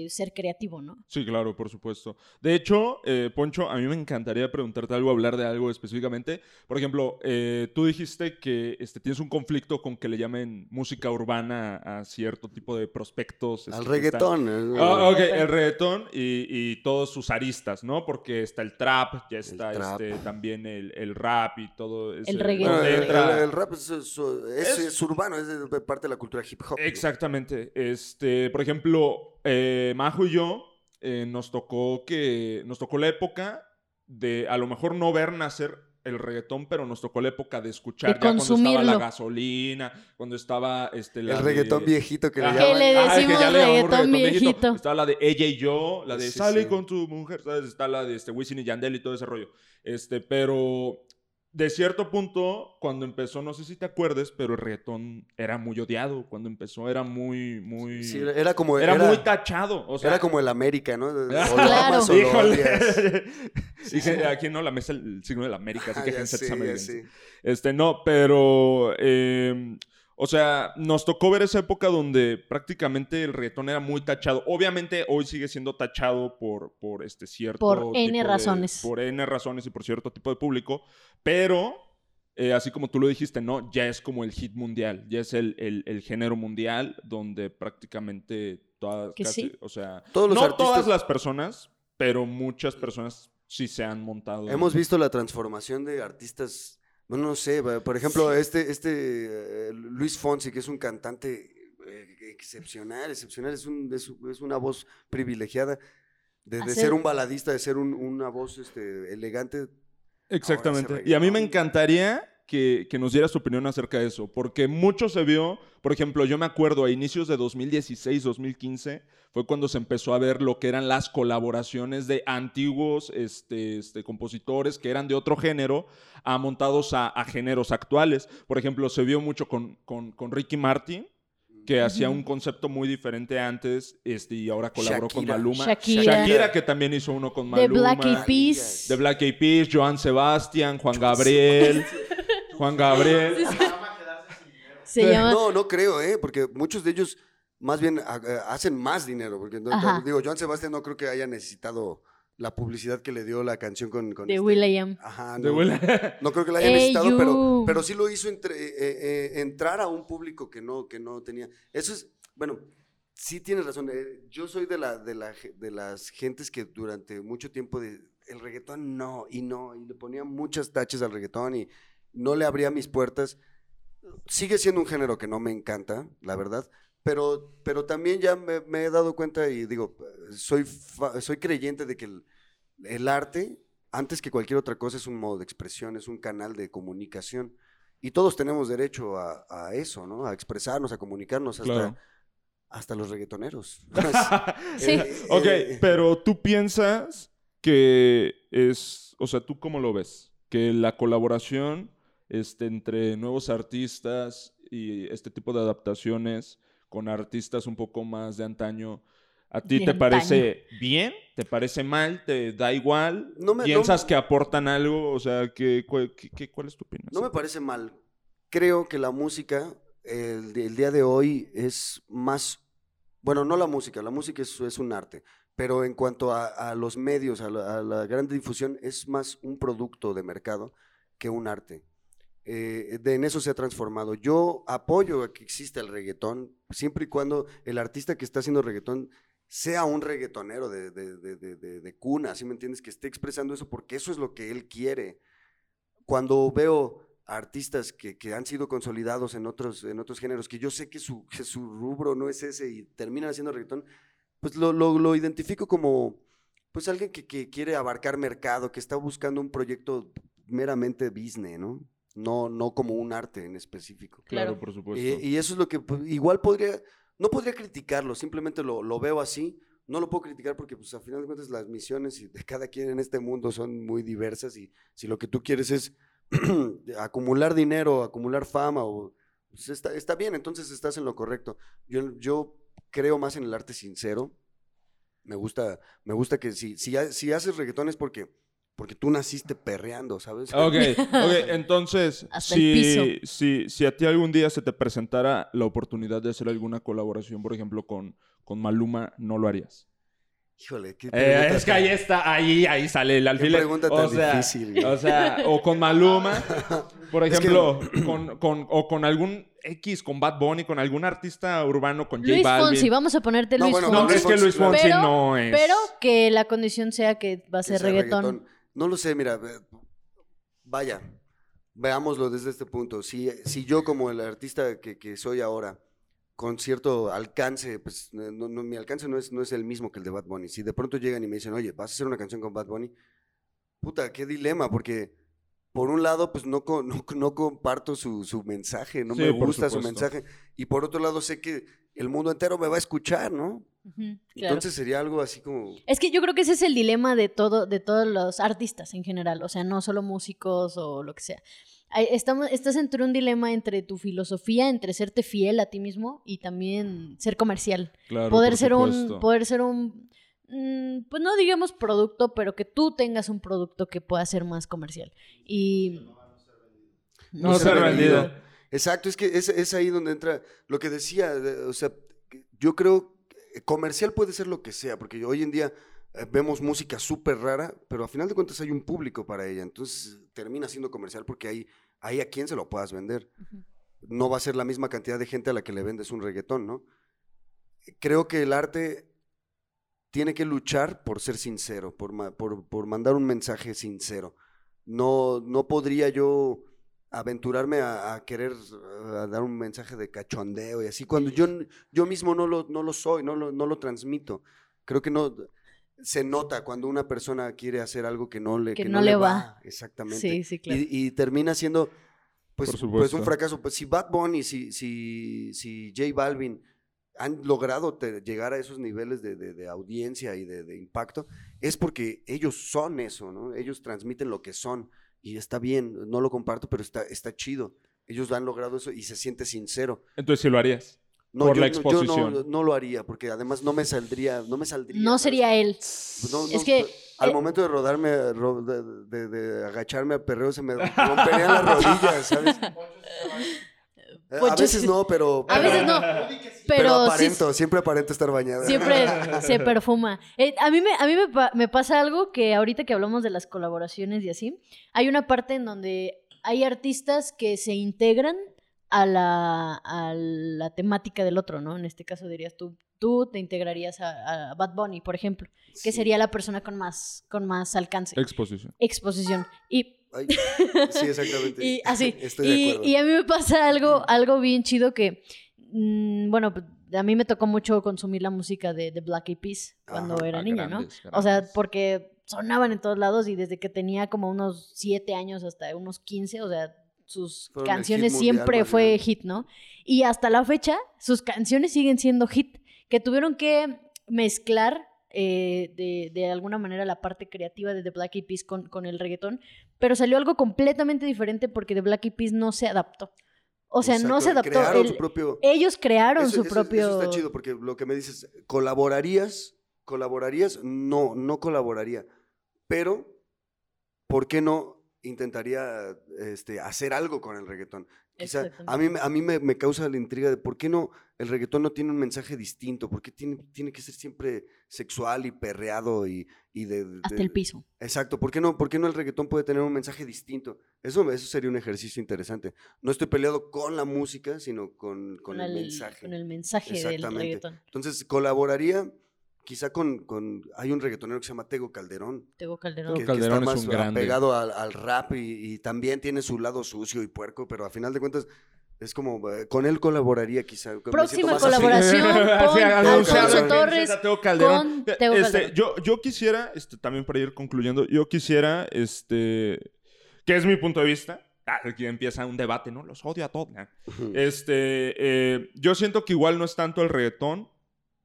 ser creativo, ¿no? Sí, claro, por supuesto. De hecho, eh, Poncho, a mí me encantaría preguntarte algo, hablar de algo específicamente. Por ejemplo, eh, tú dijiste que este, tienes un conflicto con que le llamen música urbana a cierto tipo de prospectos. Al este, reggaetón. Ah, ok, el reggaetón y, todos sus aristas, ¿no? Porque está el trap, ya está Este, también el, rap y todo. El reggaetón. el, rap es, es, urbano, es parte de la cultura hip hop. Exactamente. Este, por ejemplo, eh, Majo y yo eh, nos tocó que nos tocó la época de a lo mejor no ver nacer el reggaetón, pero nos tocó la época de escuchar ya cuando estaba la gasolina, cuando estaba este el reggaetón viejito que le llaman. ¿Qué le decimos reggaetón, viejito? Estaba la de ella y yo, la de sale con tu mujer, ¿sabes? Está la de este Wisin y Yandel y todo ese rollo. Este, pero de cierto punto, cuando empezó, no sé si te acuerdes, pero el reggaetón era muy odiado. Cuando empezó era muy, muy... Sí, era como... Era, muy tachado. O sea, era como el América, ¿no? claro. Híjole. Dije, aquí no, la mesa el signo de la América, así que ah, gente sí, Este, no, pero... Eh, o sea, nos tocó ver esa época donde prácticamente el reggaetón era muy tachado. Obviamente hoy sigue siendo tachado por, por este cierto... Por N razones. por N razones y por cierto tipo de público. Pero, eh, así como tú lo dijiste, ¿no? Ya es como el hit mundial. Ya es el, el, género mundial donde prácticamente todas... Casi, O sea, no todas las personas, pero muchas personas sí se han montado. Hemos visto la transformación de artistas no sé, por ejemplo, este, este eh, Luis Fonsi, que es un cantante eh, excepcional, excepcional, es, un, es, una voz privilegiada de, ser un baladista, de ser una voz este, elegante. Exactamente. Y a mí me encantaría que, que, nos diera su opinión acerca de eso, porque mucho se vio, por ejemplo, yo me acuerdo a inicios de 2016, 2015, fue cuando se empezó a ver lo que eran las colaboraciones de antiguos este, este, compositores que eran de otro género, a montados a, géneros actuales. Por ejemplo, se vio mucho con, con, con Ricky Martin, que hacía un concepto muy diferente antes este, y ahora colaboró con Maluma. Shakira. que también hizo uno con Maluma. De Black Eyed Peas. De Black Eyed Peas, Joan Sebastián, Juan Gabriel. Juan Gabriel. No, no creo, ¿eh? Porque muchos de ellos más bien hacen más dinero. Porque digo, Joan Sebastián no creo que haya necesitado la publicidad que le dio la canción con... con de este Will.i.am. Ajá, no, no, creo que la haya necesitado, pero, pero sí lo hizo entre, eh, eh, entrar a un público que no, que no tenía. Eso es, bueno, sí tienes razón. Eh, yo soy de, la, de, la, de las gentes que durante mucho tiempo de, el reggaetón no, y no, y le ponía muchas taches al reggaetón y no le abría mis puertas. Sigue siendo un género que no me encanta, la verdad, pero, pero también ya me, he dado cuenta y digo, soy, soy creyente de que el, arte, antes que cualquier otra cosa, es un modo de expresión, es un canal de comunicación. Y todos tenemos derecho a, eso, ¿no? A expresarnos, a comunicarnos hasta, hasta los reggaetoneros. sí. Eh, ok, eh, pero tú piensas que es, o sea, ¿tú cómo lo ves? Que la colaboración este, entre nuevos artistas y este tipo de adaptaciones con artistas un poco más de antaño, ¿a ti te parece bien? ¿Te parece mal? ¿Te da igual? ¿Piensas que aportan algo? O sea, ¿qué, cuál, es tu opinión? No me parece mal. Creo que la música, el, día de hoy, es más... Bueno, no la música, la música es, es un arte, pero en cuanto a, los medios, a la, a la gran difusión, es más un producto de mercado que un arte. Eh, de, en eso se ha transformado. Yo apoyo a que exista el reggaetón, siempre y cuando el artista que está haciendo reggaetón sea un reggaetonero de, de, cuna, ¿sí me entiendes? Que esté expresando eso porque eso es lo que él quiere. Cuando veo artistas que, han sido consolidados en otros, en otros géneros, que yo sé que su, su rubro no es ese y terminan haciendo reggaetón, pues lo, lo, identifico como pues alguien que, que quiere abarcar mercado, que está buscando un proyecto meramente business, ¿no? No, no como un arte en específico. Claro, por supuesto. Y, eso es lo que pues, igual podría, no podría criticarlo, simplemente lo, lo, veo así. No lo puedo criticar porque, pues, a final de cuentas, las misiones de cada quien en este mundo son muy diversas y si lo que tú quieres es acumular dinero, acumular fama, o, pues, está, está, bien, entonces estás en lo correcto. Yo, yo creo más en el arte sincero. Me gusta, me gusta que si, si, si haces reggaetón es porque porque tú naciste perreando, ¿sabes? Ok, ok, entonces, si, si, si, a ti algún día se te presentara la oportunidad de hacer alguna colaboración, por ejemplo, con, con Maluma, ¿no lo harías? Híjole, qué eh, Es que ahí está, ahí, ahí sale el alfiler. Qué pregunta tan o sea, difícil. O sea, o con Maluma, por ejemplo, con, con, o con algún X, con Bad Bunny, con algún artista urbano, con J Luis Balvin. Fonsi, vamos a ponerte Luis no, Fonsi. No, es que Luis Fonsi no es. Pero que la condición sea que va a ser reggaetón. No lo sé, mira, vaya, veámoslo desde este punto. Si, si yo como el artista que, que soy ahora con cierto alcance, pues no, mi alcance no es, no es el mismo que el de Bad Bunny. Si de pronto llegan y me dicen, oye, vas a hacer una canción con Bad Bunny, puta, qué dilema, porque por un lado, pues no, no, no comparto su, su, mensaje, no me gusta su mensaje, y por otro lado sé que el mundo entero me va a escuchar, ¿no? Entonces sería algo así como... Es que yo creo que ese es el dilema de, todo, de todos los artistas en general, o sea, no solo músicos o lo que sea. Estamos, estás entre un dilema entre tu filosofía, entre serte fiel a ti mismo y también ser comercial. poder ser un, poder ser un, pues no digamos producto, pero que tú tengas un producto que pueda ser más comercial. Y no, ser vendido. Exacto, es que es, es, ahí donde entra lo que decía, o sea, yo creo comercial puede ser lo que sea, porque hoy en día eh, vemos música súper rara, pero a final de cuentas hay un público para ella. Entonces termina siendo comercial porque hay, hay a quien se lo puedas vender. No va a ser la misma cantidad de gente a la que le vendes un reggaetón, ¿no? Creo que el arte tiene que luchar por ser sincero, por, por, mandar un mensaje sincero. No, no podría yo aventurarme a, querer dar un mensaje de cachondeo y así, cuando yo, yo mismo no lo, no lo soy, no lo, no lo transmito. Creo que no, se nota cuando una persona quiere hacer algo que no le, que, no, le va. Exactamente. Sí, sí, claro. y, termina siendo pues, pues un fracaso. Pues si Bad Bunny, si, si, si J Balvin han logrado llegar a esos niveles de, de, audiencia y de, impacto, es porque ellos son eso, ¿no? Ellos transmiten lo que son. Y está bien, no lo comparto, pero está, está chido. Ellos han logrado eso y se siente sincero. Entonces sí lo harías. No, por la exposición. Yo no, lo haría, porque además no me saldría, no me saldría. No sería él. Pues es que al eh, momento de rodarme, de, agacharme a perreo, se me romperían las rodillas, ¿sabes? Eh, a veces no, pero... A veces no, pero, aparento, siempre aparento estar bañada. Siempre se perfuma. Eh, a mí, me, a mí me, me pasa algo que ahorita que hablamos de las colaboraciones y así, hay una parte en donde hay artistas que se integran a la, a la temática del otro, ¿no? En este caso dirías tú, tú te integrarías a, Bad Bunny, por ejemplo, que sería la persona con más, con más alcance. Exposición. Exposición. Y... sí, exactamente. y así. y, a mí me pasa algo, algo bien chido que, mm, bueno, a mí me tocó mucho consumir la música de, de Black Eyed Peas cuando era niña, ¿no? O sea, porque sonaban en todos lados y desde que tenía como unos 7 años hasta unos 15, o sea, sus canciones siempre fue hit, ¿no? Y hasta la fecha, sus canciones siguen siendo hit, que tuvieron que mezclar eh, de, alguna manera la parte creativa de The Black Eyed Peas con, con el reggaetón, pero salió algo completamente diferente porque The Black Eyed Peas no se adaptó. O sea, no se adaptó. Ellos crearon su propio... Eso está chido porque lo que me dices, ¿colaborarías? ¿Colaborarías? No, no colaboraría. Pero, ¿por qué no intentaría este, hacer algo con el reggaetón. Quizá, a mí, a mí me, causa la intriga de por qué no el reggaetón no tiene un mensaje distinto, por qué tiene, tiene que ser siempre sexual y perreado y, y de, Hasta el piso. Exacto, ¿por qué, no, ¿por qué no el reggaetón puede tener un mensaje distinto? Eso, eso sería un ejercicio interesante. No estoy peleado con la música, sino con, con, el, mensaje. Con el mensaje del reggaetón. Entonces, colaboraría quizá con, con, hay un reggaetonero que se llama Tego Calderón. Tego Calderón. Que, Calderón está es un grande. pegado al, rap y, también tiene su lado sucio y puerco, pero a final de cuentas es como, eh, con él colaboraría quizá. Próxima colaboración con Alfonso Torres Tego Calderón. Con Tego este, Calderón. Yo, yo quisiera, este, también para ir concluyendo, yo quisiera, este, que es mi punto de vista, aquí empieza un debate, ¿no? Los odio a todos. Este, eh, yo siento que igual no es tanto el reggaetón,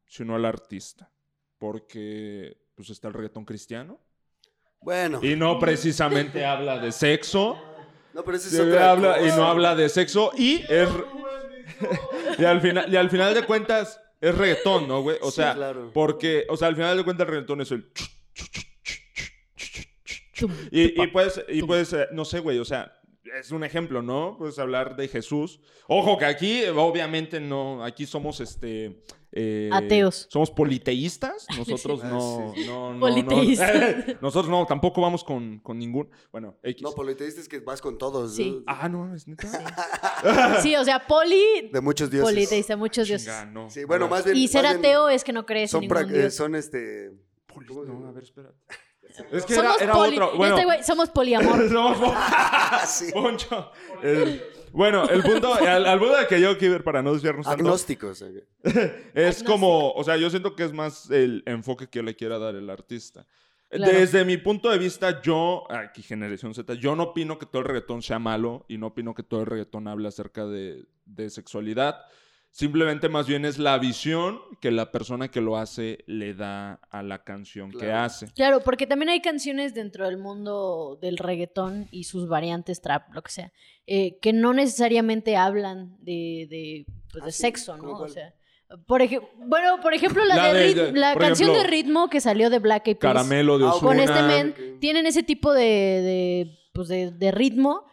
sino el artista porque pues está el reggaetón cristiano. Bueno. Y no precisamente habla de sexo. No, pero ese es otra habla, Y no habla de sexo y es... y, al final, y al final de cuentas es reggaetón, ¿no, güey? O sea, porque, o sea, al final de cuentas el reggaetón es el... y, y puedes, y puedes, eh, no sé, güey, o sea, es un ejemplo, ¿no? Puedes hablar de Jesús. Ojo que aquí, obviamente, no, aquí somos este. Eh, Ateos. Somos politeístas. Nosotros ah, no, no, no, Politeístas. nosotros no, tampoco vamos con, con ningún. Bueno, X. No, politeístas es que vas con todos. Sí. Ah, no, es neta. Sí. o sea, poli. De muchos dioses. Politeísta, muchos dioses. Sí, bueno, más bien. Y ser ateo es que no crees son en ningún dios. Son este. No, a ver, espera. Es que era, era otro. Bueno, este güey, somos poliamor. somos sí. Poncho. El, bueno, el punto, al, al punto de que yo quiero ver para no desviarnos tanto, Agnósticos. es como, o sea, yo siento que es más el enfoque que le quiera dar el artista. Desde mi punto de vista, yo, aquí Generación Z, yo no opino que todo el reggaetón sea malo y no opino que todo el reggaetón hable acerca de, de sexualidad. Simplemente más bien es la visión que la persona que lo hace le da a la canción que hace. Claro, porque también hay canciones dentro del mundo del reggaetón y sus variantes trap, lo que sea, eh, que no necesariamente hablan de, de, pues, de ah, sexo, ¿no? O sea, por ejemplo, bueno, por ejemplo, la, de, la canción de ritmo que salió de Black Eyed Peas. Caramelo de Con este men, tienen ese tipo de, de, pues de ritmo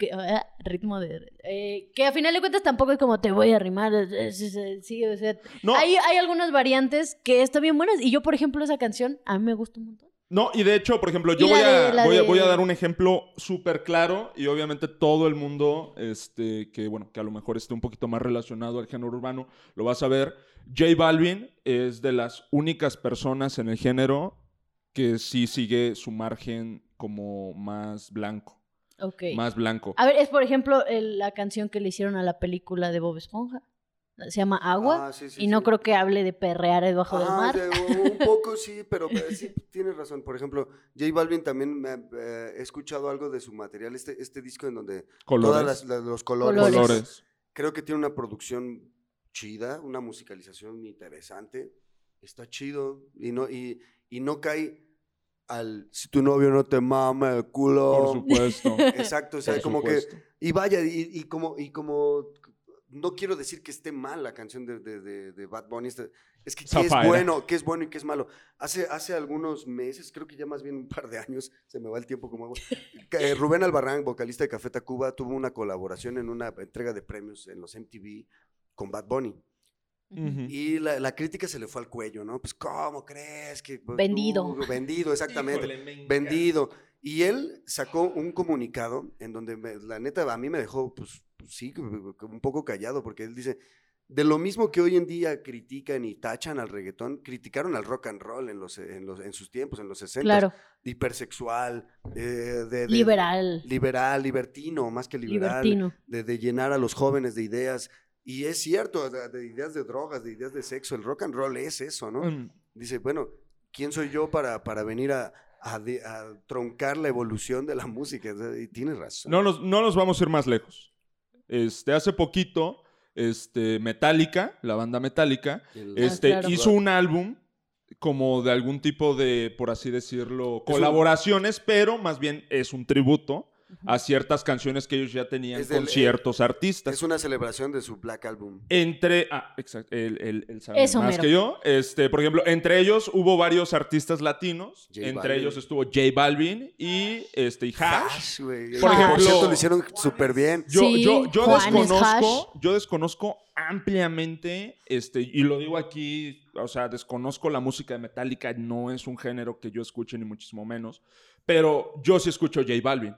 que, ah, ritmo de... Eh, que a final de cuentas tampoco es como te voy a arrimar. Sí, o sea, hay, hay algunas variantes que están bien buenas. Y yo, por ejemplo, esa canción a mí me gusta un montón. No, y de hecho, por ejemplo, yo voy a, voy, a, voy a, dar un ejemplo súper claro y obviamente todo el mundo, este, que bueno, que a lo mejor esté un poquito más relacionado al género urbano, lo vas a ver. J Balvin es de las únicas personas en el género que sí sigue su margen como más blanco. Más blanco. A ver, es por ejemplo la canción que le hicieron a la película de Bob Esponja. Se llama Agua. Ah, y no creo que hable de perrear debajo del mar. un poco sí, pero sí tienes razón. Por ejemplo, J Balvin también me, eh, he escuchado algo de su material, este, este disco en donde colores. todos los colores, Creo que tiene una producción chida, una musicalización interesante. Está chido y no, y, y no cae al si tu novio no te mama el culo. Por supuesto. Exacto, o sea, como que. Y vaya, y, como, y como. No quiero decir que esté mal la canción de, de, de, Bad Bunny. Este, es que qué es bueno, qué es bueno y qué es malo. Hace, hace algunos meses, creo que ya más bien un par de años, se me va el tiempo como eh, Rubén Albarrán, vocalista de Café Tacuba, tuvo una colaboración en una entrega de premios en los MTV con Bad Bunny. Y la, crítica se le fue al cuello, ¿no? Pues, ¿cómo crees que... Pues, vendido. vendido, exactamente. vendido. Y él sacó un comunicado en donde, la neta, a mí me dejó, pues, pues, sí, un poco callado, porque él dice, de lo mismo que hoy en día critican y tachan al reggaetón, criticaron al rock and roll en, los, en, los, en sus tiempos, en los 60. Claro. Hipersexual, eh, de, liberal. Liberal, libertino, más que liberal. Libertino. De, de llenar a los jóvenes de ideas. Y es cierto, de, ideas de drogas, de ideas de sexo, el rock and roll es eso, ¿no? Mm. Dice, bueno, ¿quién soy yo para, para venir a, a, troncar la evolución de la música? Y tienes razón. No nos, no nos vamos a ir más lejos. Este, hace poquito, este, Metallica, la banda Metallica, este, ah, hizo un álbum como de algún tipo de, por así decirlo, colaboraciones, pero más bien es un tributo a ciertas canciones que ellos ya tenían con ciertos artistas. Es una celebración de su Black Album. Entre, ah, exacto, el, más que yo. Este, por ejemplo, entre ellos hubo varios artistas latinos. entre ellos estuvo J Balvin y este y Hash. por ejemplo, lo hicieron súper bien. Yo, yo, yo desconozco, yo desconozco ampliamente, este, y lo digo aquí, o sea, desconozco la música de Metallica, no es un género que yo escuche ni muchísimo menos, pero yo sí escucho J Balvin.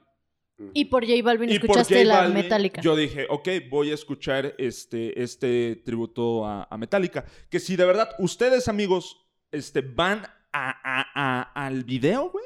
Y por J Balvin escuchaste la Metallica. Yo dije, ok, voy a escuchar este, este tributo a, Metallica. Que si de verdad ustedes, amigos, este, van a, al video, güey,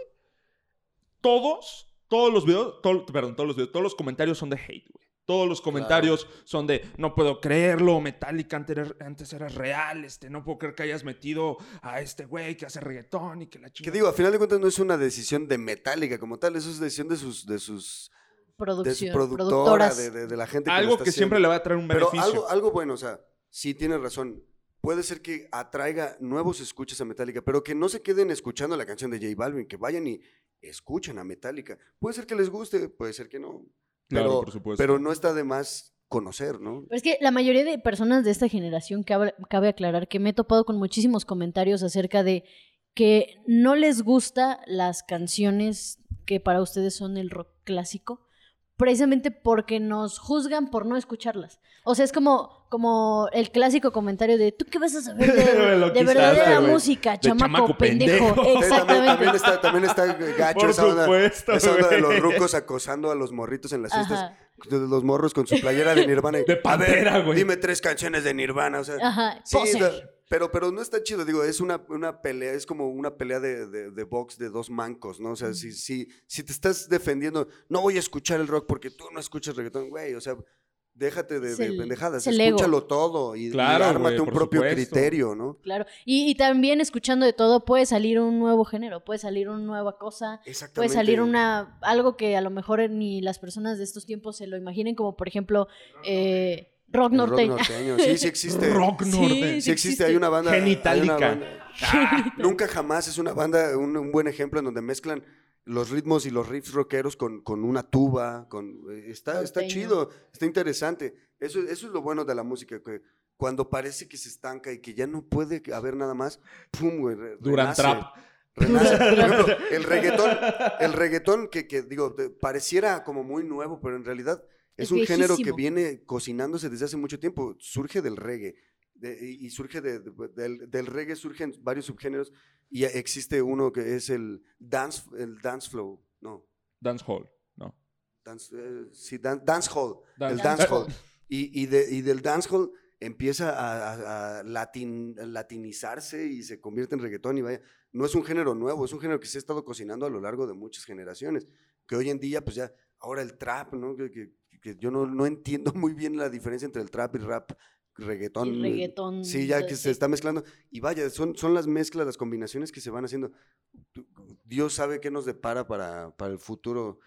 todos, todos los videos, perdón, todos los videos, todos los comentarios son de hate, güey. Todos los comentarios son de, no puedo creerlo, Metallica antes, era real, este, no puedo creer que hayas metido a este güey que hace reggaetón y que la chica... Que digo, a final de cuentas no es una decisión de Metallica como tal, eso es decisión de sus... De sus Producción, de productora, de, la gente que Algo que siempre le va a traer un beneficio. Pero algo, algo bueno, o sea, sí tienes razón. Puede ser que atraiga nuevos escuchas a Metallica, pero que no se queden escuchando la canción de J Balvin, que vayan y escuchen a Metallica. Puede ser que les guste, puede ser que no. Pero, por supuesto. Pero no está de más conocer, ¿no? es que la mayoría de personas de esta generación, cabe, cabe aclarar que me he topado con muchísimos comentarios acerca de que no les gusta las canciones que para ustedes son el rock clásico, precisamente porque nos juzgan por no escucharlas. O sea, es como, como el clásico comentario de, ¿tú qué vas a saber de, de verdadera música, chamaco, pendejo? Exactamente. También, está, también está gacho esa onda, esa onda de los rucos acosando a los morritos en las fiestas. De los morros con su playera de Nirvana. de pantera, güey. Dime tres canciones de Nirvana, o sea. Ajá, sí, pero, pero no está chido, digo, es una, una pelea, es como una pelea de, de, box de dos mancos, ¿no? O sea, si, si, si te estás defendiendo, no voy a escuchar el rock porque tú no escuchas reggaetón, güey, o sea, déjate de, pendejadas, escúchalo todo y, claro, ármate un propio criterio, ¿no? Claro, y, y, también escuchando de todo puede salir un nuevo género, puede salir una nueva cosa, puede salir una algo que a lo mejor ni las personas de estos tiempos se lo imaginen, como por ejemplo... Eh, Rock norteño. Sí, sí existe. Rock norteño. Sí, existe. Hay una banda. Genitálica. Nunca jamás es una banda, un, buen ejemplo en donde mezclan los ritmos y los riffs rockeros con, con una tuba. Con, eh, está, está chido, está interesante. Eso, eso es lo bueno de la música, que cuando parece que se estanca y que ya no puede haber nada más, ¡pum! Güey, Durante trap. el reggaetón, el reggaetón que, que digo, pareciera como muy nuevo, pero en realidad es, un género que viene cocinándose desde hace mucho tiempo. Surge del reggae. y surge del, del, reggae surgen varios subgéneros y existe uno que es el dance, el dance flow, no. Dance hall, no. Dance, eh, sí, dance hall, el dance hall. Y, y, de, y del dance hall empieza a, a, latin, latinizarse y se convierte en reggaetón y vaya. No es un género nuevo, es un género que se ha estado cocinando a lo largo de muchas generaciones. Que hoy en día, pues ya, ahora el trap, ¿no? que, que yo no, no, entiendo muy bien la diferencia entre el trap y rap, reggaetón. Y reggaetón. Sí, ya que se está mezclando. Y vaya, son, son las mezclas, las combinaciones que se van haciendo. Dios sabe qué nos depara para, para el futuro.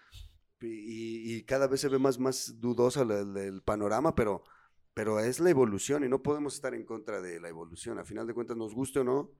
Y, y, cada vez se ve más, más dudosa el, panorama, pero, pero es la evolución y no podemos estar en contra de la evolución. A final de cuentas, nos guste o no,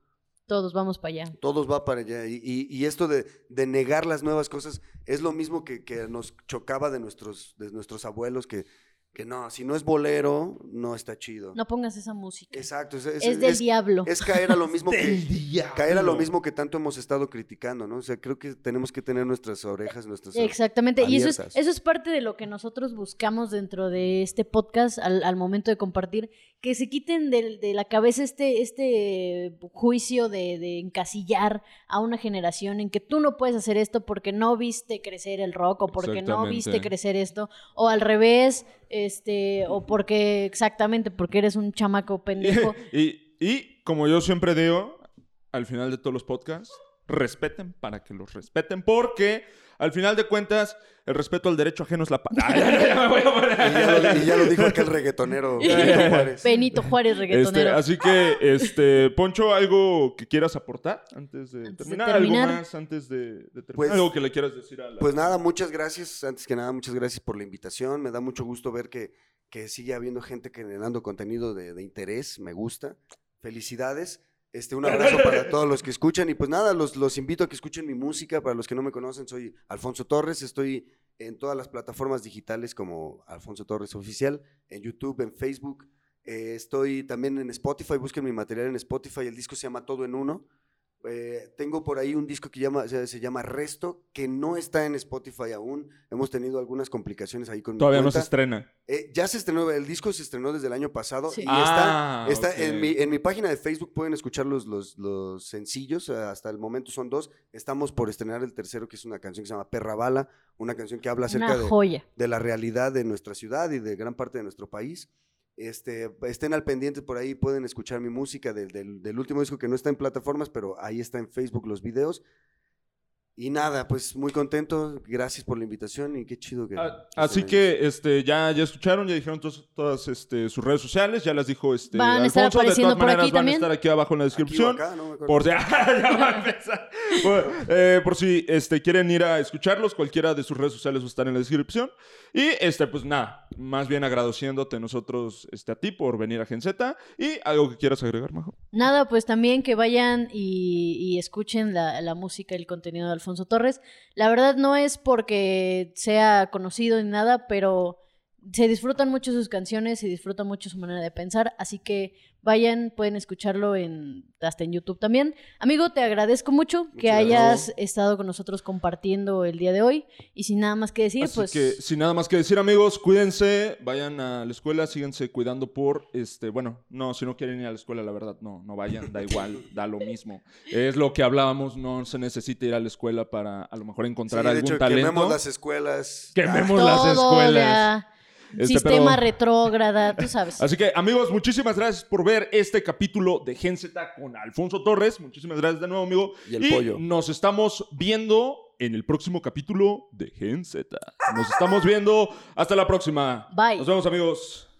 todos vamos para allá. Todos va para allá. Y, y, esto de, de, negar las nuevas cosas es lo mismo que, que, nos chocaba de nuestros, de nuestros abuelos, que que no, si no es bolero, no está chido. No pongas esa música. Exacto. Es, es, del diablo. Es caer a lo mismo que caer a lo mismo que tanto hemos estado criticando, ¿no? O sea, creo que tenemos que tener nuestras orejas, nuestras Exactamente. Y eso es, eso es parte de lo que nosotros buscamos dentro de este podcast al, al momento de compartir, que se quiten de, de la cabeza este, este juicio de, de, encasillar a una generación en que tú no puedes hacer esto porque no viste crecer el rock o porque no viste crecer esto, o al revés este, o porque, exactamente, porque eres un chamaco pendejo. y, y como yo siempre digo, al final de todos los podcasts, respeten para que los respeten, porque al final de cuentas, el respeto al derecho ajeno es la paz. y, ya lo dijo aquel reggaetonero Benito Juárez. Benito Juárez, reggaetonero. Este, así que, este, Poncho, ¿algo que quieras aportar antes de, terminar? ¿Algo más antes de, terminar? Pues, ¿Algo que le quieras decir a la... Pues nada, muchas gracias. Antes que nada, muchas gracias por la invitación. Me da mucho gusto ver que, que sigue habiendo gente generando contenido de, de interés. Me gusta. Felicidades. Este, un abrazo para todos los que escuchan y pues nada, los, los invito a que escuchen mi música. Para los que no me conocen, soy Alfonso Torres. Estoy en todas las plataformas digitales como Alfonso Torres Oficial, en YouTube, en Facebook. Eh, estoy también en Spotify, busquen mi material en Spotify. El disco se llama Todo en Uno. Eh, tengo por ahí un disco que llama, se, llama Resto, que no está en Spotify aún. Hemos tenido algunas complicaciones ahí con Todavía no se estrena. Eh, ya se estrenó, el disco se estrenó desde el año pasado y está, ah, está en, mi, en mi página de Facebook, pueden escuchar los, los, sencillos, eh, hasta el momento son dos. Estamos por estrenar el tercero, que es una canción que se llama Perra Bala, una canción que habla acerca de, de la realidad de nuestra ciudad y de gran parte de nuestro país. Este, estén al pendiente por ahí, pueden escuchar mi música del, del, último disco que no está en plataformas, pero ahí está en Facebook los videos. Y nada, pues muy contento, gracias por la invitación y qué chido que... Ah, así que este, ya, ya escucharon, ya dijeron todas este, sus redes sociales, ya las dijo este, van a estar apareciendo por aquí van a estar aquí abajo en la descripción. por, si, eh, por si este, quieren ir a escucharlos, cualquiera de sus redes sociales va a estar en la descripción. Y este, pues nada, más bien agradeciéndote nosotros este, a ti por venir a Gen Z. ¿Y algo que quieras agregar, Majo? Nada, pues también que vayan y, y escuchen la, la música y el contenido de Alfonso Torres. La verdad no es porque sea conocido ni nada, pero se disfrutan mucho sus canciones, se disfruta mucho su manera de pensar, así que vayan, pueden escucharlo en, hasta en YouTube también. Amigo, te agradezco mucho que hayas estado con nosotros compartiendo el día de hoy y sin nada más que decir, así pues... que sin nada más que decir, amigos, cuídense, vayan a la escuela, síganse cuidando por, este, bueno, no, si no quieren ir a la escuela, la verdad, no, no vayan, da igual, da lo mismo. Es lo que hablábamos, no se necesita ir a la escuela para a lo mejor encontrar algún hecho, talento. Quememos las escuelas. Quememos las escuelas. Este, Sistema retrógrada, tú sabes. Así que, amigos, muchísimas gracias por ver este capítulo de Gen Z con Alfonso Torres. Muchísimas gracias de nuevo, amigo. Y el pollo. Nos estamos viendo en el próximo capítulo de Gen Z. Nos estamos viendo. Hasta la próxima. Bye. Nos vemos, amigos.